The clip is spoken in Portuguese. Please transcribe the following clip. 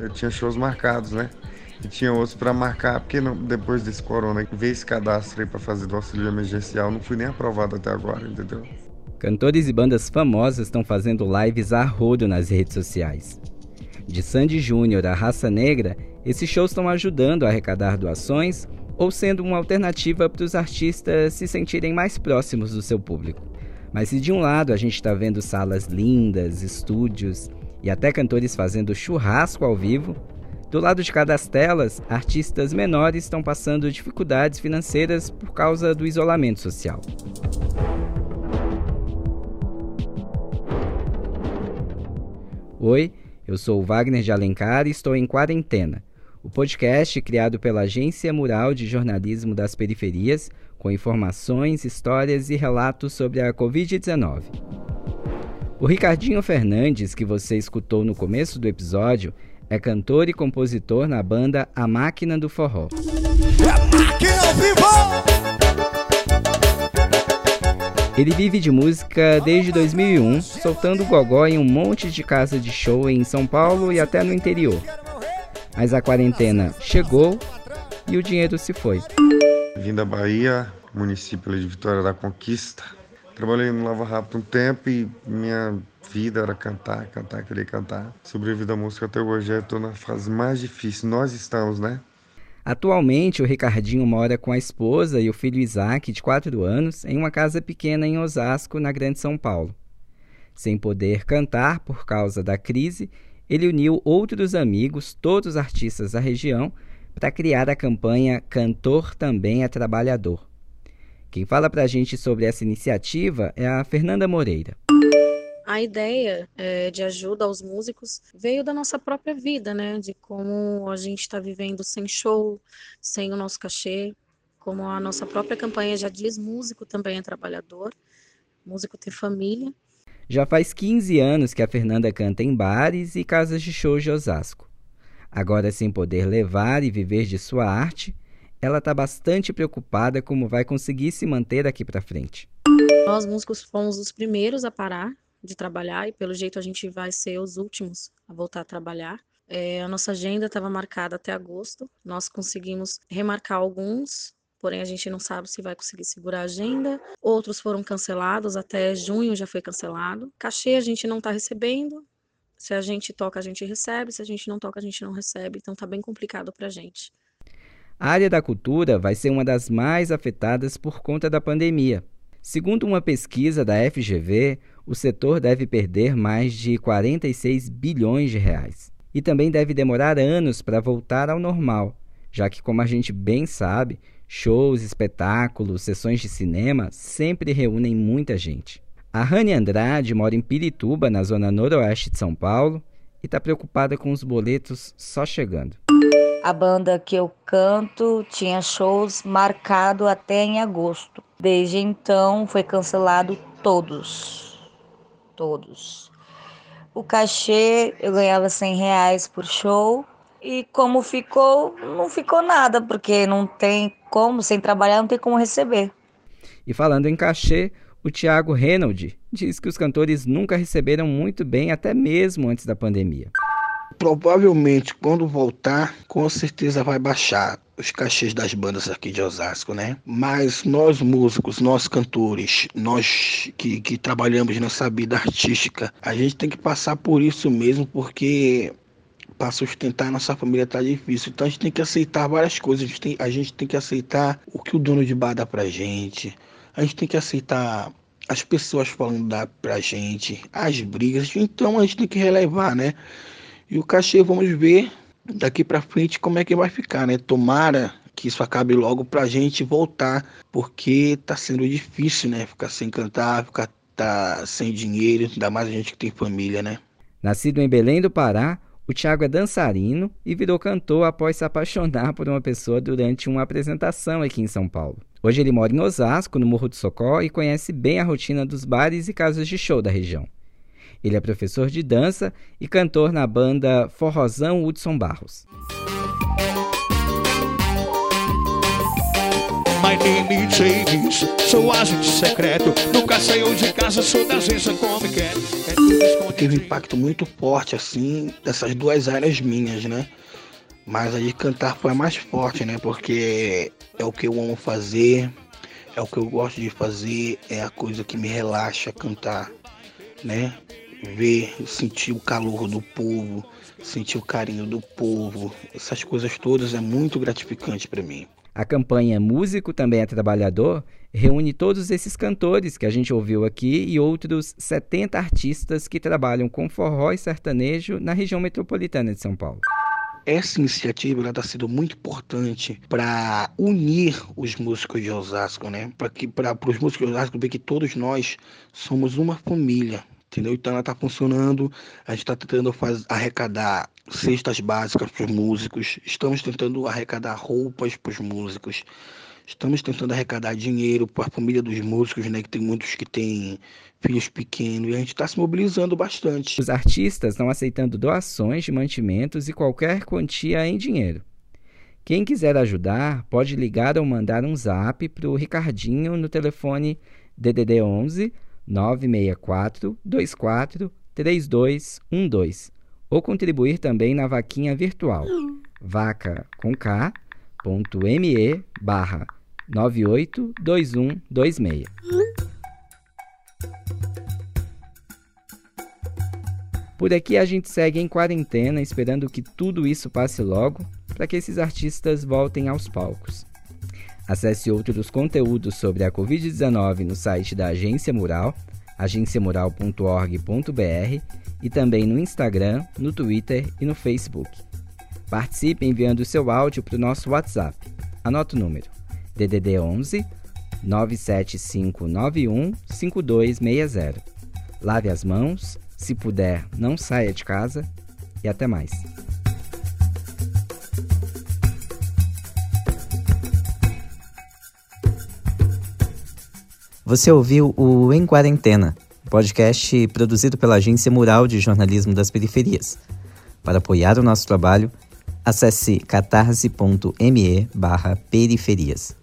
eu tinha shows marcados, né? E tinha outros para marcar, porque não, depois desse corona, veio esse cadastro aí para fazer do auxílio emergencial, não fui nem aprovado até agora, entendeu? Cantores e bandas famosas estão fazendo lives a rodo nas redes sociais. De Sandy Júnior à Raça Negra, esses shows estão ajudando a arrecadar doações ou sendo uma alternativa para os artistas se sentirem mais próximos do seu público. Mas se de um lado a gente está vendo salas lindas, estúdios e até cantores fazendo churrasco ao vivo, do lado de cada das telas, artistas menores estão passando dificuldades financeiras por causa do isolamento social. Oi, eu sou Wagner de Alencar e estou em Quarentena, o podcast criado pela Agência Mural de Jornalismo das Periferias, com informações, histórias e relatos sobre a Covid-19. O Ricardinho Fernandes, que você escutou no começo do episódio, é cantor e compositor na banda A Máquina do Forró. Ele vive de música desde 2001, soltando gogó em um monte de casa de show em São Paulo e até no interior. Mas a quarentena chegou e o dinheiro se foi. Vim da Bahia, município de Vitória da Conquista. Trabalhei no Lava Rápido um tempo e minha vida era cantar, cantar, querer cantar. Sobrevivi da música até hoje, estou na fase mais difícil. Nós estamos, né? Atualmente, o Ricardinho mora com a esposa e o filho Isaac, de 4 anos, em uma casa pequena em Osasco, na Grande São Paulo. Sem poder cantar por causa da crise, ele uniu outros amigos, todos artistas da região, para criar a campanha Cantor Também é Trabalhador. Quem fala para a gente sobre essa iniciativa é a Fernanda Moreira. A ideia é, de ajuda aos músicos veio da nossa própria vida, né? De como a gente está vivendo sem show, sem o nosso cachê, como a nossa própria campanha já diz, músico também é trabalhador, músico tem família. Já faz 15 anos que a Fernanda canta em bares e casas de shows de Osasco. Agora, sem poder levar e viver de sua arte, ela está bastante preocupada como vai conseguir se manter daqui para frente. Nós músicos fomos os primeiros a parar de trabalhar e pelo jeito a gente vai ser os últimos a voltar a trabalhar. É, a nossa agenda estava marcada até agosto. Nós conseguimos remarcar alguns, porém a gente não sabe se vai conseguir segurar a agenda. Outros foram cancelados, até junho já foi cancelado. Cachê a gente não está recebendo. Se a gente toca, a gente recebe. Se a gente não toca, a gente não recebe. Então tá bem complicado para a gente. A área da cultura vai ser uma das mais afetadas por conta da pandemia. Segundo uma pesquisa da FGV, o setor deve perder mais de 46 bilhões de reais. E também deve demorar anos para voltar ao normal, já que, como a gente bem sabe, shows, espetáculos, sessões de cinema sempre reúnem muita gente. A Rani Andrade mora em Pirituba, na zona noroeste de São Paulo, e está preocupada com os boletos só chegando. A banda que eu canto tinha shows marcado até em agosto. Desde então foi cancelado todos. Todos. O cachê eu ganhava 100 reais por show. E como ficou, não ficou nada, porque não tem como, sem trabalhar, não tem como receber. E falando em cachê, o Thiago Reynolds diz que os cantores nunca receberam muito bem, até mesmo antes da pandemia. Provavelmente, quando voltar, com certeza vai baixar os cachês das bandas aqui de Osasco, né? Mas nós músicos, nós cantores, nós que, que trabalhamos nessa vida artística, a gente tem que passar por isso mesmo, porque para sustentar nossa família tá difícil. Então a gente tem que aceitar várias coisas. A gente tem, a gente tem que aceitar o que o dono de bar dá pra gente. A gente tem que aceitar as pessoas falando da pra gente, as brigas. Então a gente tem que relevar, né? E o cachê, vamos ver daqui para frente como é que vai ficar, né? Tomara que isso acabe logo pra gente voltar, porque tá sendo difícil, né? Ficar sem cantar, ficar tá sem dinheiro, ainda mais a gente que tem família, né? Nascido em Belém do Pará, o Thiago é dançarino e virou cantor após se apaixonar por uma pessoa durante uma apresentação aqui em São Paulo. Hoje ele mora em Osasco, no Morro do Socó, e conhece bem a rotina dos bares e casas de show da região. Ele é professor de dança e cantor na banda Forrozão Hudson Barros. My name is James, sou agente secreto. Nunca saiu de casa, sou da agência como quer. É Teve um impacto muito forte, assim, dessas duas áreas minhas, né? Mas a de cantar foi a mais forte, né? Porque é o que eu amo fazer, é o que eu gosto de fazer, é a coisa que me relaxa cantar, né? Ver, sentir o calor do povo, sentir o carinho do povo, essas coisas todas é muito gratificante para mim. A campanha Músico Também é Trabalhador reúne todos esses cantores que a gente ouviu aqui e outros 70 artistas que trabalham com forró e sertanejo na região metropolitana de São Paulo. Essa iniciativa está sendo muito importante para unir os músicos de Osasco, né? Para os músicos de Osasco ver que todos nós somos uma família, entendeu? Então ela está funcionando. A gente está tentando fazer, arrecadar cestas básicas para os músicos. Estamos tentando arrecadar roupas para os músicos. Estamos tentando arrecadar dinheiro para a família dos músicos, né? Que tem muitos que têm filhos pequenos e a gente está se mobilizando bastante. Os artistas estão aceitando doações de mantimentos e qualquer quantia em dinheiro. Quem quiser ajudar pode ligar ou mandar um zap para o Ricardinho no telefone DDD 11 964 24 3212 ou contribuir também na vaquinha virtual vaca com k.me barra 982126. Por aqui a gente segue em quarentena, esperando que tudo isso passe logo, para que esses artistas voltem aos palcos. Acesse outros conteúdos sobre a Covid-19 no site da Agência Mural, agenciamural.org.br e também no Instagram, no Twitter e no Facebook. Participe enviando seu áudio para o nosso WhatsApp. Anota o número: DDD 11 97591 5260. Lave as mãos se puder, não saia de casa e até mais. Você ouviu o Em Quarentena, podcast produzido pela Agência Mural de Jornalismo das Periferias. Para apoiar o nosso trabalho, acesse catarse.me periferias.